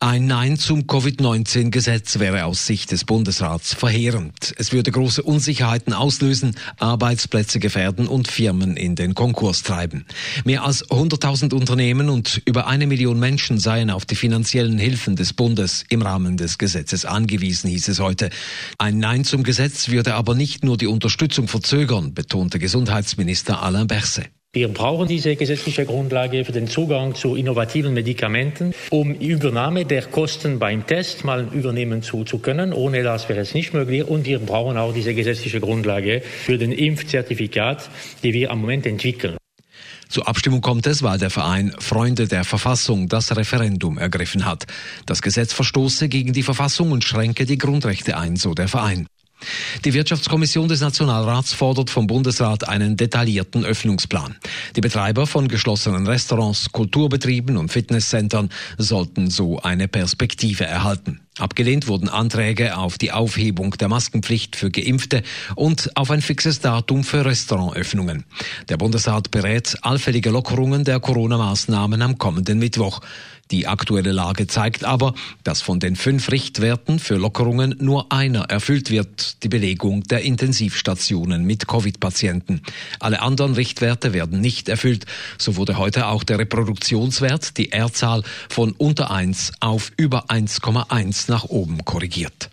Ein Nein zum Covid-19-Gesetz wäre aus Sicht des Bundesrats verheerend. Es würde große Unsicherheiten auslösen, Arbeitsplätze gefährden und Firmen in den Konkurs treiben. Mehr als 100.000 Unternehmen und über eine Million Menschen seien auf die finanziellen Hilfen des Bundes im Rahmen des Gesetzes angewiesen, hieß es heute. Ein Nein zum Gesetz würde aber nicht nur die Unterstützung verzögern, betonte Gesundheitsminister Alain Berset. Wir brauchen diese gesetzliche Grundlage für den Zugang zu innovativen Medikamenten, um Übernahme der Kosten beim Test mal übernehmen zu, zu können. Ohne das wäre es nicht möglich. Und wir brauchen auch diese gesetzliche Grundlage für den Impfzertifikat, die wir am Moment entwickeln. Zur Abstimmung kommt es, weil der Verein Freunde der Verfassung das Referendum ergriffen hat. Das Gesetz verstoße gegen die Verfassung und schränke die Grundrechte ein, so der Verein. Die Wirtschaftskommission des Nationalrats fordert vom Bundesrat einen detaillierten Öffnungsplan. Die Betreiber von geschlossenen Restaurants, Kulturbetrieben und Fitnesscentern sollten so eine Perspektive erhalten. Abgelehnt wurden Anträge auf die Aufhebung der Maskenpflicht für Geimpfte und auf ein fixes Datum für Restaurantöffnungen. Der Bundesrat berät allfällige Lockerungen der Corona-Maßnahmen am kommenden Mittwoch. Die aktuelle Lage zeigt aber, dass von den fünf Richtwerten für Lockerungen nur einer erfüllt wird, die Belegung der Intensivstationen mit Covid-Patienten. Alle anderen Richtwerte werden nicht erfüllt. So wurde heute auch der Reproduktionswert, die R-Zahl, von unter 1 auf über 1,1 nach oben korrigiert.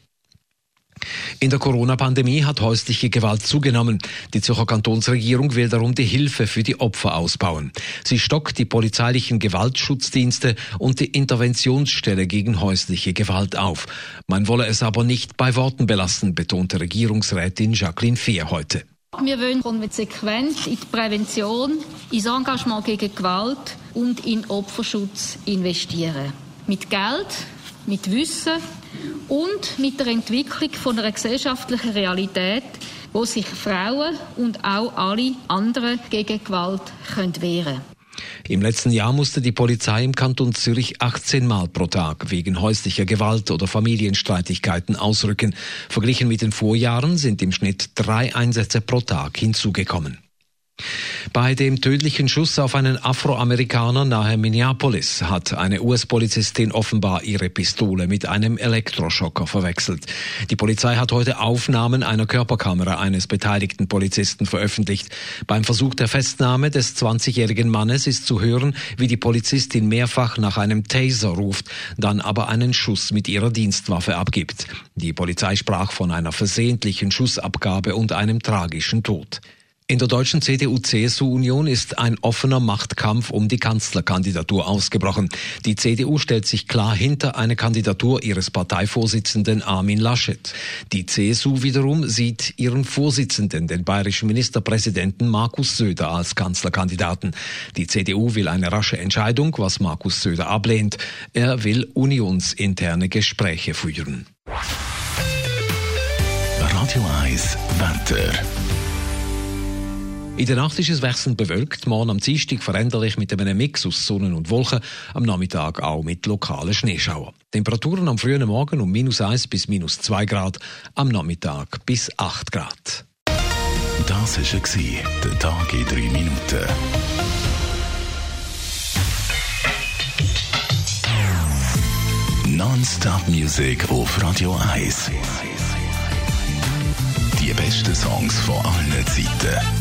In der Corona-Pandemie hat häusliche Gewalt zugenommen. Die Zürcher Kantonsregierung will darum die Hilfe für die Opfer ausbauen. Sie stockt die polizeilichen Gewaltschutzdienste und die Interventionsstelle gegen häusliche Gewalt auf. Man wolle es aber nicht bei Worten belassen, betonte Regierungsrätin Jacqueline Fehr heute. Wir wollen konsequent in die Prävention, ins Engagement gegen Gewalt und in Opferschutz investieren. Mit Geld, mit Wissen und mit der Entwicklung von einer gesellschaftlichen Realität, wo sich Frauen und auch alle anderen gegen Gewalt können wehren im letzten Jahr musste die Polizei im Kanton Zürich 18 Mal pro Tag wegen häuslicher Gewalt oder Familienstreitigkeiten ausrücken. Verglichen mit den Vorjahren sind im Schnitt drei Einsätze pro Tag hinzugekommen. Bei dem tödlichen Schuss auf einen Afroamerikaner nahe Minneapolis hat eine US-Polizistin offenbar ihre Pistole mit einem Elektroschocker verwechselt. Die Polizei hat heute Aufnahmen einer Körperkamera eines beteiligten Polizisten veröffentlicht. Beim Versuch der Festnahme des 20-jährigen Mannes ist zu hören, wie die Polizistin mehrfach nach einem Taser ruft, dann aber einen Schuss mit ihrer Dienstwaffe abgibt. Die Polizei sprach von einer versehentlichen Schussabgabe und einem tragischen Tod. In der deutschen CDU-CSU-Union ist ein offener Machtkampf um die Kanzlerkandidatur ausgebrochen. Die CDU stellt sich klar hinter eine Kandidatur ihres Parteivorsitzenden Armin Laschet. Die CSU wiederum sieht ihren Vorsitzenden, den bayerischen Ministerpräsidenten Markus Söder, als Kanzlerkandidaten. Die CDU will eine rasche Entscheidung, was Markus Söder ablehnt. Er will unionsinterne Gespräche führen. Radio 1 Wetter. In der Nacht ist es wechselnd bewölkt, morgen am Dienstag veränderlich mit einem Mix aus Sonne und Wolken, am Nachmittag auch mit lokalen Schneeschauern. Temperaturen am frühen Morgen um minus 1 bis minus 2 Grad, am Nachmittag bis 8 Grad. Das war der Tag in 3 Minuten. Non-Stop Music auf Radio 1. Die besten Songs von allen Zeiten